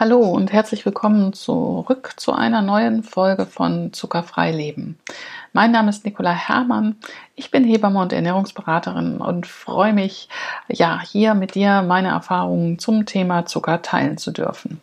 Hallo und herzlich willkommen zurück zu einer neuen Folge von Zuckerfrei Leben. Mein Name ist Nicola Herrmann. Ich bin Hebamme und Ernährungsberaterin und freue mich, ja, hier mit dir meine Erfahrungen zum Thema Zucker teilen zu dürfen.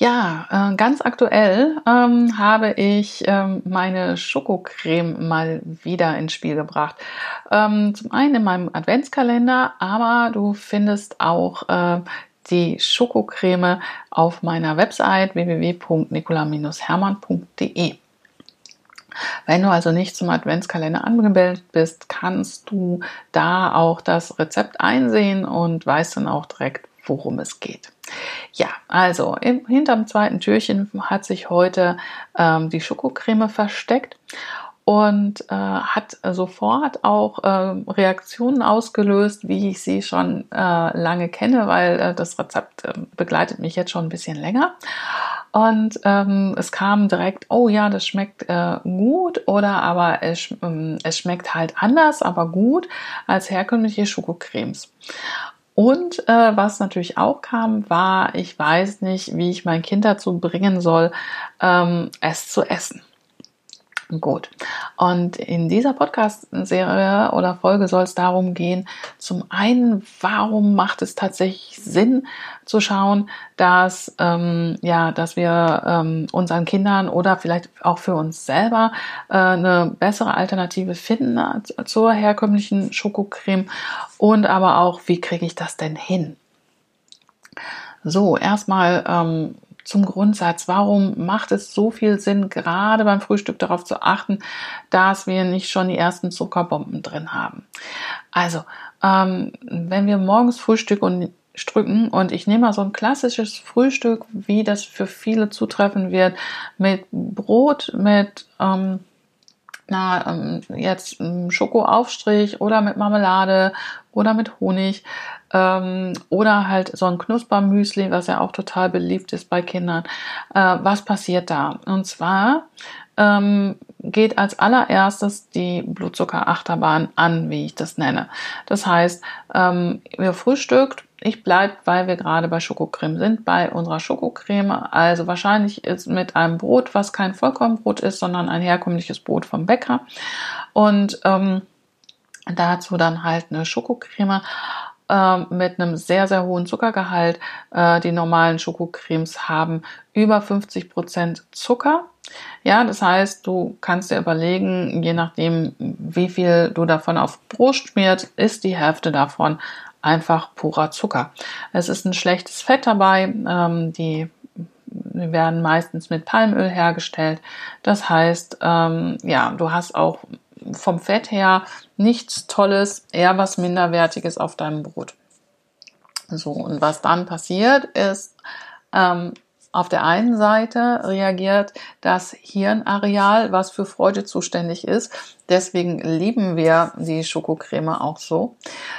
Ja, äh, ganz aktuell ähm, habe ich ähm, meine Schokocreme mal wieder ins Spiel gebracht. Ähm, zum einen in meinem Adventskalender, aber du findest auch äh, die Schokocreme auf meiner Website www.nicola-hermann.de. Wenn du also nicht zum Adventskalender angemeldet bist, kannst du da auch das Rezept einsehen und weißt dann auch direkt, worum es geht. Ja, also im, hinterm zweiten Türchen hat sich heute ähm, die Schokocreme versteckt und äh, hat sofort auch äh, Reaktionen ausgelöst, wie ich sie schon äh, lange kenne, weil äh, das Rezept äh, begleitet mich jetzt schon ein bisschen länger. Und ähm, es kam direkt, oh ja, das schmeckt äh, gut oder aber es, ähm, es schmeckt halt anders, aber gut als herkömmliche Schokocremes. Und äh, was natürlich auch kam, war, ich weiß nicht, wie ich mein Kind dazu bringen soll, ähm, es zu essen. Gut. Und in dieser Podcast-Serie oder Folge soll es darum gehen, zum einen, warum macht es tatsächlich Sinn zu schauen, dass, ähm, ja, dass wir ähm, unseren Kindern oder vielleicht auch für uns selber äh, eine bessere Alternative finden zur herkömmlichen Schokocreme und aber auch, wie kriege ich das denn hin? So, erstmal ähm, zum Grundsatz. Warum macht es so viel Sinn, gerade beim Frühstück darauf zu achten, dass wir nicht schon die ersten Zuckerbomben drin haben? Also, ähm, wenn wir morgens Frühstück und Strücken und ich nehme mal so ein klassisches Frühstück, wie das für viele zutreffen wird, mit Brot, mit ähm, na, ähm, jetzt Schokoaufstrich oder mit Marmelade oder mit Honig ähm, oder halt so ein Knuspermüsli, was ja auch total beliebt ist bei Kindern. Äh, was passiert da? Und zwar ähm, geht als allererstes die Blutzuckerachterbahn an, wie ich das nenne. Das heißt, ähm, ihr frühstückt, ich bleibe, weil wir gerade bei Schokocreme sind, bei unserer Schokocreme. Also wahrscheinlich ist mit einem Brot, was kein Vollkornbrot ist, sondern ein herkömmliches Brot vom Bäcker. Und ähm, dazu dann halt eine Schokocreme äh, mit einem sehr, sehr hohen Zuckergehalt. Äh, die normalen Schokocremes haben über 50 Prozent Zucker. Ja, das heißt, du kannst dir überlegen, je nachdem, wie viel du davon auf Brot schmiert, ist die Hälfte davon einfach purer Zucker. Es ist ein schlechtes Fett dabei. Ähm, die werden meistens mit Palmöl hergestellt. Das heißt, ähm, ja, du hast auch vom Fett her nichts Tolles, eher was Minderwertiges auf deinem Brot. So, und was dann passiert ist, ähm, auf der einen Seite reagiert das Hirnareal, was für Freude zuständig ist. Deswegen lieben wir die Schokocreme auch so.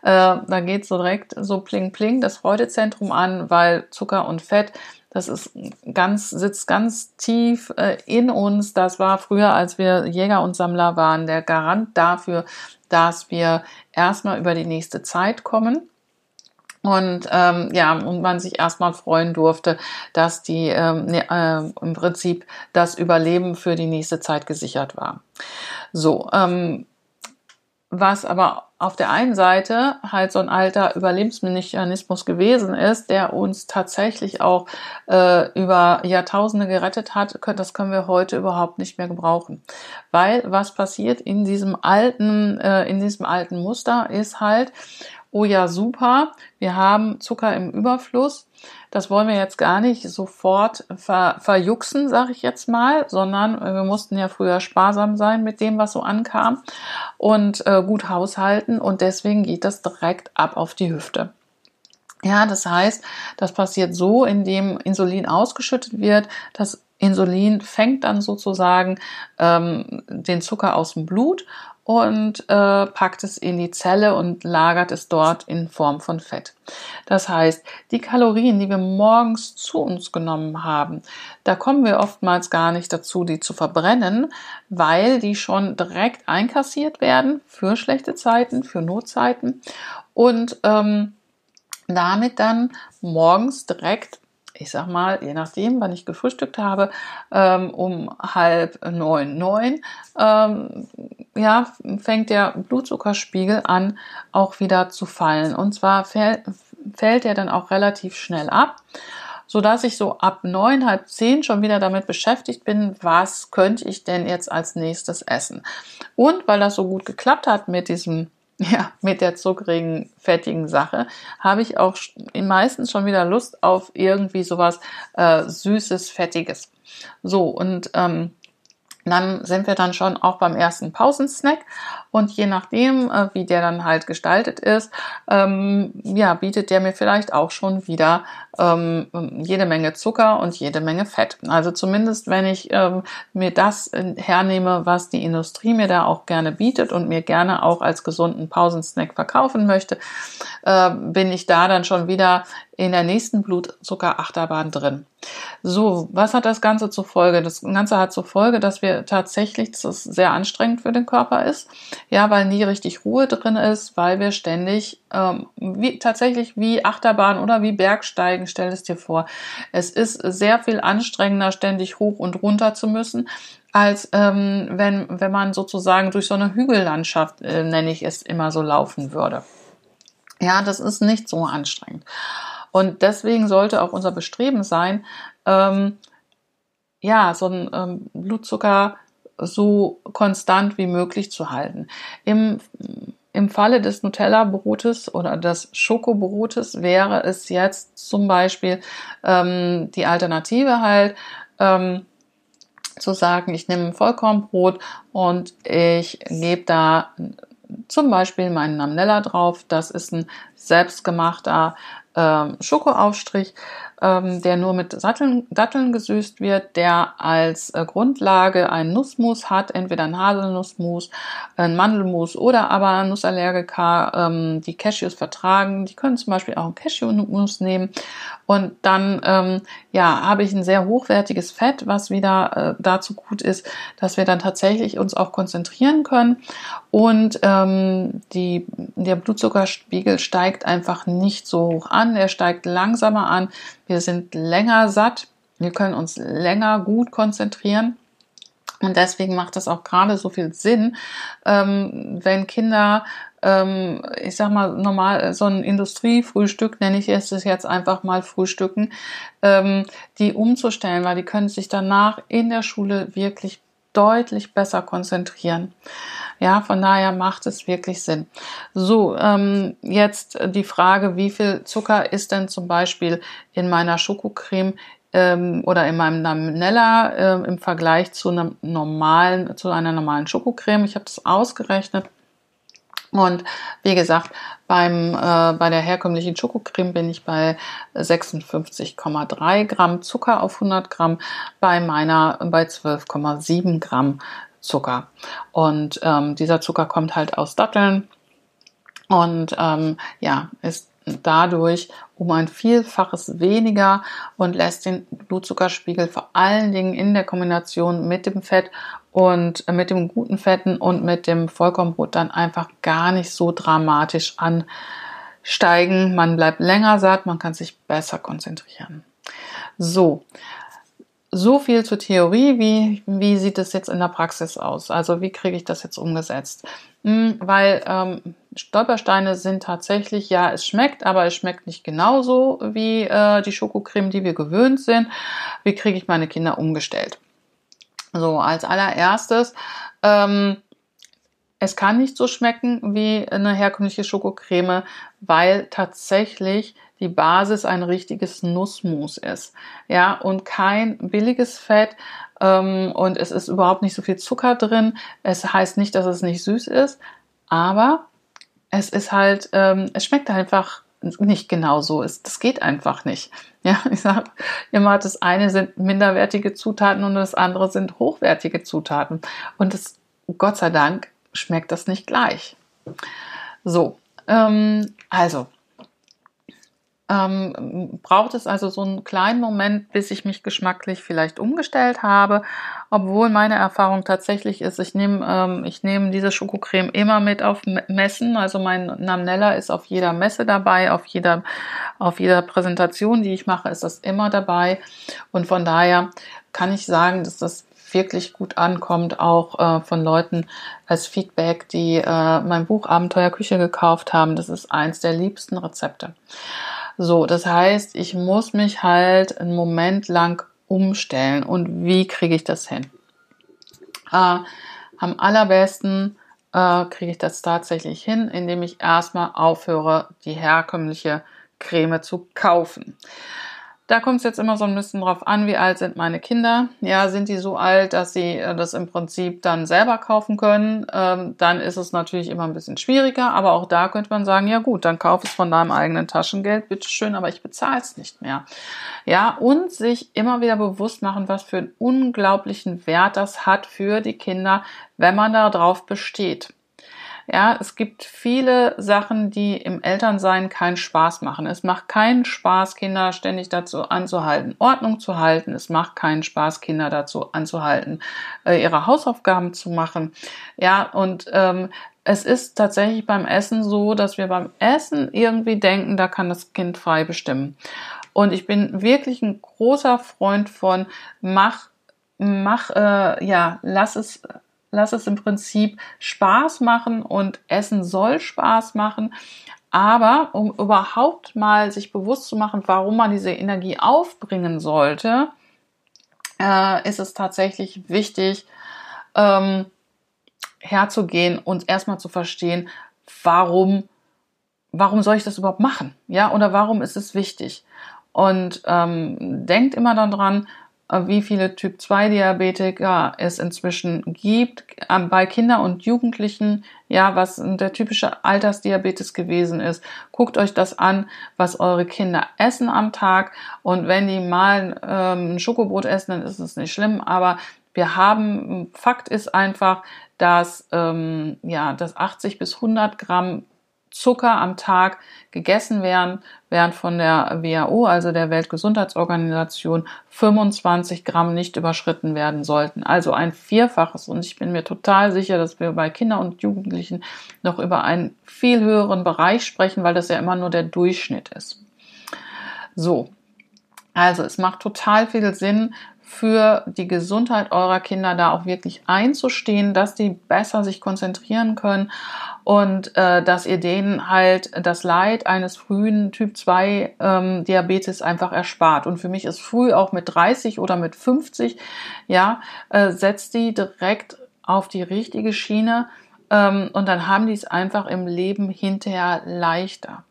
Äh, da geht so direkt so pling pling das Freudezentrum an, weil Zucker und Fett das ist ganz, sitzt ganz tief äh, in uns. Das war früher, als wir Jäger und Sammler waren, der Garant dafür, dass wir erstmal über die nächste Zeit kommen. Und ähm, ja, und man sich erstmal freuen durfte, dass die ähm, ne, äh, im Prinzip das Überleben für die nächste Zeit gesichert war. So, ähm, was aber auf der einen Seite halt so ein alter Überlebensmechanismus gewesen ist, der uns tatsächlich auch äh, über Jahrtausende gerettet hat, das können wir heute überhaupt nicht mehr gebrauchen. Weil was passiert in diesem alten, äh, in diesem alten Muster ist halt, oh ja, super, wir haben Zucker im Überfluss. Das wollen wir jetzt gar nicht sofort ver verjuxen, sage ich jetzt mal, sondern wir mussten ja früher sparsam sein mit dem, was so ankam und äh, gut haushalten und deswegen geht das direkt ab auf die Hüfte. Ja, das heißt, das passiert so, indem Insulin ausgeschüttet wird. Das Insulin fängt dann sozusagen ähm, den Zucker aus dem Blut und äh, packt es in die Zelle und lagert es dort in Form von Fett. Das heißt, die Kalorien, die wir morgens zu uns genommen haben, da kommen wir oftmals gar nicht dazu, die zu verbrennen, weil die schon direkt einkassiert werden für schlechte Zeiten, für Notzeiten und ähm, damit dann morgens direkt ich sag mal, je nachdem, wann ich gefrühstückt habe, ähm, um halb neun, neun, ähm, ja, fängt der Blutzuckerspiegel an, auch wieder zu fallen. Und zwar fäll, fällt er dann auch relativ schnell ab, so dass ich so ab neun, halb zehn schon wieder damit beschäftigt bin, was könnte ich denn jetzt als nächstes essen. Und weil das so gut geklappt hat mit diesem ja, mit der zuckrigen, fettigen Sache habe ich auch meistens schon wieder Lust auf irgendwie sowas äh, Süßes, Fettiges. So, und ähm, dann sind wir dann schon auch beim ersten Pausensnack und je nachdem, äh, wie der dann halt gestaltet ist, ähm, ja, bietet der mir vielleicht auch schon wieder ähm, jede Menge Zucker und jede Menge Fett. Also zumindest, wenn ich ähm, mir das äh, hernehme, was die Industrie mir da auch gerne bietet und mir gerne auch als gesunden Pausensnack verkaufen möchte, äh, bin ich da dann schon wieder in der nächsten Blutzuckerachterbahn drin. So, was hat das Ganze zur Folge? Das Ganze hat zur Folge, dass wir tatsächlich, dass es sehr anstrengend für den Körper ist, ja, weil nie richtig Ruhe drin ist, weil wir ständig ähm, wie, tatsächlich wie Achterbahn oder wie Bergsteigen, stell es dir vor. Es ist sehr viel anstrengender, ständig hoch und runter zu müssen, als ähm, wenn, wenn man sozusagen durch so eine Hügellandschaft, äh, nenne ich es immer so, laufen würde. Ja, das ist nicht so anstrengend. Und deswegen sollte auch unser Bestreben sein, ähm, ja, so ein ähm, Blutzucker so konstant wie möglich zu halten. Im, im Falle des Nutella-Brotes oder des Schokobrotes wäre es jetzt zum Beispiel ähm, die Alternative halt, ähm, zu sagen, ich nehme Vollkornbrot und ich gebe da zum Beispiel meinen Namnella drauf. Das ist ein selbstgemachter ähm, Schokoaufstrich, ähm, der nur mit Satteln, Datteln gesüßt wird, der als äh, Grundlage ein Nussmus hat, entweder ein Haselnussmus, ein Mandelmus oder aber Nussallergiker, ähm, die Cashews vertragen. Die können zum Beispiel auch ein Cashewnuss nehmen. Und dann ähm, ja, habe ich ein sehr hochwertiges Fett, was wieder äh, dazu gut ist, dass wir dann tatsächlich uns auch konzentrieren können. Und ähm, die, der Blutzuckerspiegel steigt einfach nicht so hoch an, er steigt langsamer an. Wir sind länger satt, wir können uns länger gut konzentrieren. Und deswegen macht es auch gerade so viel Sinn, ähm, wenn Kinder, ähm, ich sag mal, normal so ein Industriefrühstück, nenne ich es jetzt einfach mal Frühstücken, ähm, die umzustellen, weil die können sich danach in der Schule wirklich deutlich besser konzentrieren. Ja, von daher macht es wirklich Sinn. So, ähm, jetzt die Frage, wie viel Zucker ist denn zum Beispiel in meiner Schokocreme ähm, oder in meinem Nutella äh, im Vergleich zu einem normalen, zu einer normalen Schokocreme? Ich habe das ausgerechnet. Und wie gesagt, beim, äh, bei der herkömmlichen Schokocreme bin ich bei 56,3 Gramm Zucker auf 100 Gramm, bei meiner bei 12,7 Gramm Zucker. Und ähm, dieser Zucker kommt halt aus Datteln und ähm, ja, ist dadurch um ein Vielfaches weniger und lässt den Blutzuckerspiegel vor allen Dingen in der Kombination mit dem Fett und mit dem guten Fetten und mit dem Vollkornbrot dann einfach gar nicht so dramatisch ansteigen. Man bleibt länger satt, man kann sich besser konzentrieren. So, so viel zur Theorie. Wie, wie sieht es jetzt in der Praxis aus? Also wie kriege ich das jetzt umgesetzt? Hm, weil ähm, Stolpersteine sind tatsächlich, ja, es schmeckt, aber es schmeckt nicht genauso wie äh, die Schokocreme, die wir gewöhnt sind. Wie kriege ich meine Kinder umgestellt? So, als allererstes, ähm, es kann nicht so schmecken wie eine herkömmliche Schokocreme, weil tatsächlich die Basis ein richtiges Nussmus ist. Ja, und kein billiges Fett. Ähm, und es ist überhaupt nicht so viel Zucker drin. Es heißt nicht, dass es nicht süß ist, aber es ist halt, ähm, es schmeckt einfach nicht genau so ist. Das geht einfach nicht. Ja, ich sage immer, das eine sind minderwertige Zutaten und das andere sind hochwertige Zutaten. Und das, Gott sei Dank, schmeckt das nicht gleich. So, ähm, also ähm, braucht es also so einen kleinen Moment, bis ich mich geschmacklich vielleicht umgestellt habe, obwohl meine Erfahrung tatsächlich ist, ich nehme ähm, ich nehme diese Schokocreme immer mit auf Messen, also mein Namnella ist auf jeder Messe dabei, auf jeder auf jeder Präsentation, die ich mache, ist das immer dabei und von daher kann ich sagen, dass das wirklich gut ankommt, auch äh, von Leuten als Feedback, die äh, mein Buch Abenteuer Küche gekauft haben. Das ist eins der liebsten Rezepte. So, das heißt, ich muss mich halt einen Moment lang umstellen. Und wie kriege ich das hin? Äh, am allerbesten äh, kriege ich das tatsächlich hin, indem ich erstmal aufhöre, die herkömmliche Creme zu kaufen. Da kommt es jetzt immer so ein bisschen drauf an, wie alt sind meine Kinder. Ja, sind die so alt, dass sie äh, das im Prinzip dann selber kaufen können? Ähm, dann ist es natürlich immer ein bisschen schwieriger, aber auch da könnte man sagen, ja gut, dann kauf es von deinem eigenen Taschengeld, bitteschön, aber ich bezahle es nicht mehr. Ja, und sich immer wieder bewusst machen, was für einen unglaublichen Wert das hat für die Kinder, wenn man darauf besteht. Ja, es gibt viele Sachen, die im Elternsein keinen Spaß machen. Es macht keinen Spaß, Kinder ständig dazu anzuhalten, Ordnung zu halten. Es macht keinen Spaß, Kinder dazu anzuhalten, äh, ihre Hausaufgaben zu machen. Ja, und ähm, es ist tatsächlich beim Essen so, dass wir beim Essen irgendwie denken, da kann das Kind frei bestimmen. Und ich bin wirklich ein großer Freund von mach, mach, äh, ja, lass es lass es im Prinzip Spaß machen und Essen soll Spaß machen. Aber um überhaupt mal sich bewusst zu machen, warum man diese Energie aufbringen sollte, äh, ist es tatsächlich wichtig, ähm, herzugehen und erstmal zu verstehen, warum, warum soll ich das überhaupt machen? Ja, oder warum ist es wichtig? Und ähm, denkt immer daran, äh, wie viele Typ-2-Diabetiker es inzwischen gibt ähm, bei Kindern und Jugendlichen, ja, was der typische Altersdiabetes gewesen ist. Guckt euch das an, was eure Kinder essen am Tag und wenn die mal ähm, ein Schokobrot essen, dann ist es nicht schlimm, aber wir haben, Fakt ist einfach, dass, ähm, ja, dass 80 bis 100 Gramm Zucker am Tag gegessen werden, während von der WHO, also der Weltgesundheitsorganisation, 25 Gramm nicht überschritten werden sollten. Also ein Vierfaches. Und ich bin mir total sicher, dass wir bei Kindern und Jugendlichen noch über einen viel höheren Bereich sprechen, weil das ja immer nur der Durchschnitt ist. So. Also es macht total viel Sinn, für die Gesundheit eurer Kinder da auch wirklich einzustehen, dass die besser sich konzentrieren können und äh, dass ihr denen halt das Leid eines frühen Typ 2 ähm, Diabetes einfach erspart. Und für mich ist früh auch mit 30 oder mit 50, ja, äh, setzt die direkt auf die richtige Schiene ähm, und dann haben die es einfach im Leben hinterher leichter.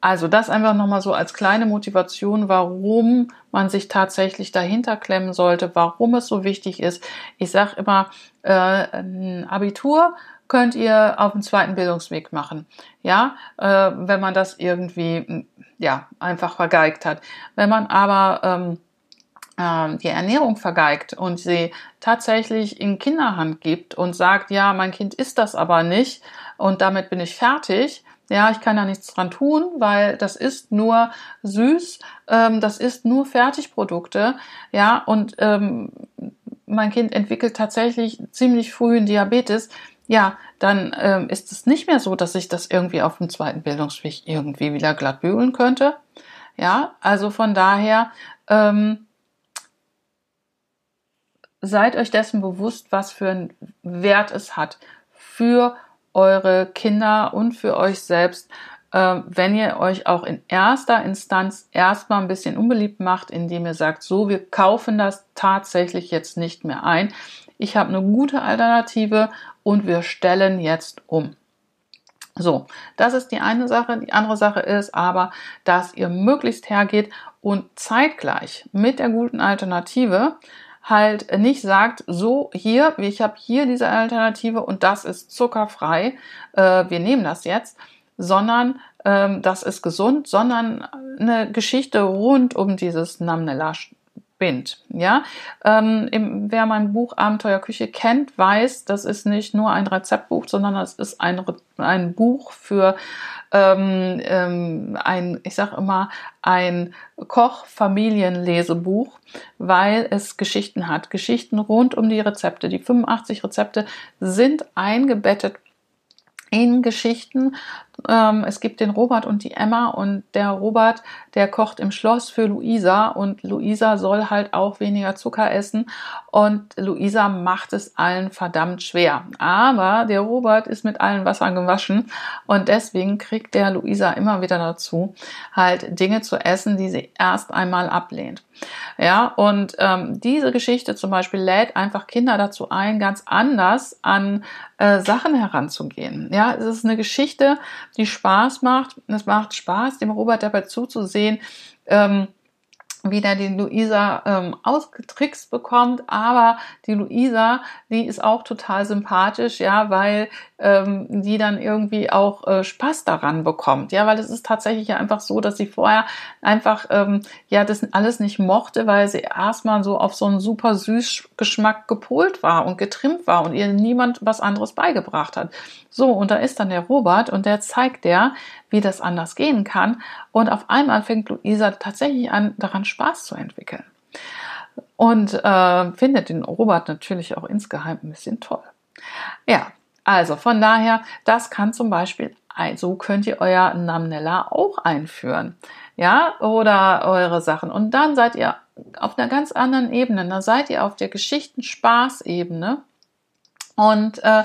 Also das einfach nochmal so als kleine Motivation, warum man sich tatsächlich dahinter klemmen sollte, warum es so wichtig ist. Ich sage immer, äh, ein Abitur könnt ihr auf dem zweiten Bildungsweg machen. Ja, äh, wenn man das irgendwie ja einfach vergeigt hat. Wenn man aber ähm, äh, die Ernährung vergeigt und sie tatsächlich in Kinderhand gibt und sagt, ja, mein Kind isst das aber nicht und damit bin ich fertig, ja, ich kann da nichts dran tun, weil das ist nur süß, ähm, das ist nur Fertigprodukte, ja, und ähm, mein Kind entwickelt tatsächlich ziemlich früh einen Diabetes, ja, dann ähm, ist es nicht mehr so, dass ich das irgendwie auf dem zweiten Bildungsweg irgendwie wieder glatt bügeln könnte. Ja, also von daher ähm, seid euch dessen bewusst, was für einen Wert es hat für eure Kinder und für euch selbst, äh, wenn ihr euch auch in erster Instanz erstmal ein bisschen unbeliebt macht, indem ihr sagt, so, wir kaufen das tatsächlich jetzt nicht mehr ein. Ich habe eine gute Alternative und wir stellen jetzt um. So, das ist die eine Sache. Die andere Sache ist aber, dass ihr möglichst hergeht und zeitgleich mit der guten Alternative halt nicht sagt, so hier, ich habe hier diese Alternative und das ist zuckerfrei, äh, wir nehmen das jetzt, sondern ähm, das ist gesund, sondern eine Geschichte rund um dieses Namnella spinnt. Ja, ähm, im, wer mein Buch Abenteuer Küche kennt, weiß, das ist nicht nur ein Rezeptbuch, sondern es ist ein, ein Buch für ähm, ähm, ein, ich sage immer, ein Koch-Familienlesebuch, weil es Geschichten hat. Geschichten rund um die Rezepte. Die 85 Rezepte sind eingebettet in Geschichten. Ähm, es gibt den Robert und die Emma und der Robert, der kocht im Schloss für Luisa und Luisa soll halt auch weniger Zucker essen und Luisa macht es allen verdammt schwer. Aber der Robert ist mit allen Wassern gewaschen und deswegen kriegt der Luisa immer wieder dazu, halt Dinge zu essen, die sie erst einmal ablehnt. Ja, und ähm, diese Geschichte zum Beispiel lädt einfach Kinder dazu ein, ganz anders an äh, Sachen heranzugehen. Ja, es ist eine Geschichte, die Spaß macht. Es macht Spaß, dem Robert dabei zuzusehen. Ähm, wie der die Luisa ähm, ausgetrickst bekommt, aber die Luisa, die ist auch total sympathisch, ja, weil ähm, die dann irgendwie auch äh, Spaß daran bekommt, ja, weil es ist tatsächlich ja einfach so, dass sie vorher einfach ähm, ja das alles nicht mochte, weil sie erstmal so auf so einen super süß Geschmack gepolt war und getrimmt war und ihr niemand was anderes beigebracht hat. So, und da ist dann der Robert und der zeigt der, wie das anders gehen kann. Und auf einmal fängt Luisa tatsächlich an, daran Spaß zu entwickeln. Und äh, findet den Robert natürlich auch insgeheim ein bisschen toll. Ja, also von daher, das kann zum Beispiel, so könnt ihr euer Namnella auch einführen. Ja, oder eure Sachen. Und dann seid ihr auf einer ganz anderen Ebene. Da seid ihr auf der Geschichten-Spaß-Ebene. Und äh,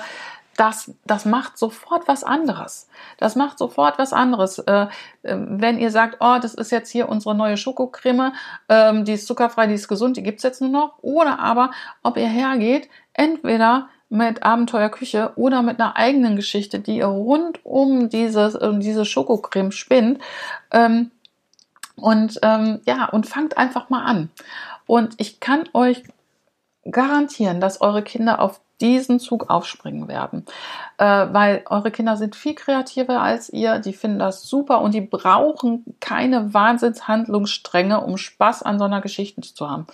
das, das macht sofort was anderes. Das macht sofort was anderes. Äh, ähm, wenn ihr sagt, oh, das ist jetzt hier unsere neue Schokocreme, ähm, die ist zuckerfrei, die ist gesund, die gibt's jetzt nur noch. Oder aber, ob ihr hergeht, entweder mit Abenteuerküche oder mit einer eigenen Geschichte, die ihr rund um dieses, um diese Schokocreme spinnt. Ähm, und ähm, ja, und fangt einfach mal an. Und ich kann euch garantieren, dass eure Kinder auf diesen Zug aufspringen werden, äh, weil eure Kinder sind viel kreativer als ihr, die finden das super und die brauchen keine Wahnsinnshandlungsstränge, um Spaß an so einer Geschichte zu haben.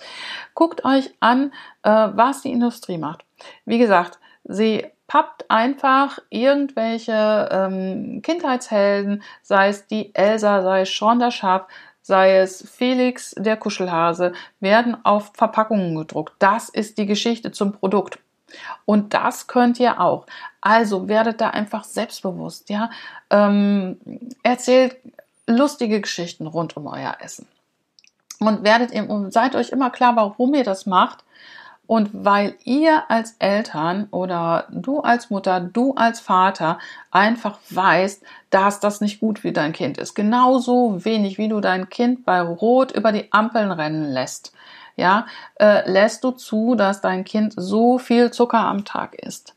Guckt euch an, äh, was die Industrie macht. Wie gesagt, sie pappt einfach irgendwelche ähm, Kindheitshelden, sei es die Elsa, sei es Sean der Schaf, sei es Felix der Kuschelhase, werden auf Verpackungen gedruckt. Das ist die Geschichte zum Produkt. Und das könnt ihr auch. Also werdet da einfach selbstbewusst, ja. Ähm, erzählt lustige Geschichten rund um euer Essen. Und werdet eben, seid euch immer klar, warum ihr das macht. Und weil ihr als Eltern oder du als Mutter, du als Vater einfach weißt, dass das nicht gut für dein Kind ist. Genauso wenig, wie du dein Kind bei Rot über die Ampeln rennen lässt ja, äh, lässt du zu, dass dein Kind so viel Zucker am Tag isst.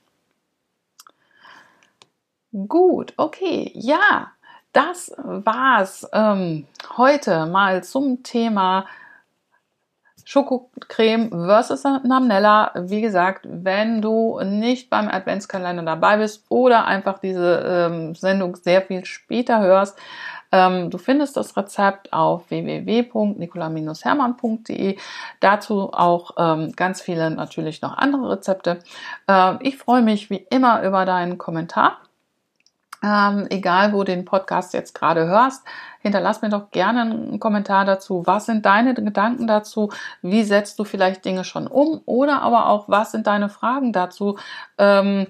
Gut, okay, ja, das war's ähm, heute mal zum Thema Schokocreme versus Namnella. Wie gesagt, wenn du nicht beim Adventskalender dabei bist oder einfach diese ähm, Sendung sehr viel später hörst, ähm, du findest das Rezept auf www.nicola-hermann.de. Dazu auch ähm, ganz viele natürlich noch andere Rezepte. Äh, ich freue mich wie immer über deinen Kommentar. Ähm, egal, wo du den Podcast jetzt gerade hörst, hinterlass mir doch gerne einen Kommentar dazu. Was sind deine Gedanken dazu? Wie setzt du vielleicht Dinge schon um? Oder aber auch, was sind deine Fragen dazu? Ähm,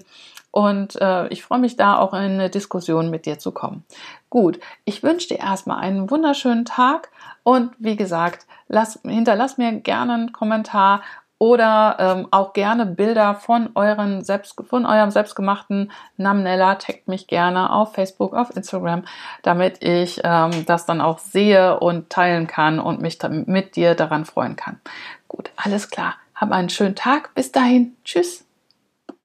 und äh, ich freue mich da auch in eine Diskussion mit dir zu kommen. Gut, ich wünsche dir erstmal einen wunderschönen Tag und wie gesagt, lass, hinterlass mir gerne einen Kommentar oder ähm, auch gerne Bilder von euren selbst von eurem selbstgemachten Namnella. Taggt mich gerne auf Facebook, auf Instagram, damit ich ähm, das dann auch sehe und teilen kann und mich mit dir daran freuen kann. Gut, alles klar. Hab einen schönen Tag. Bis dahin. Tschüss.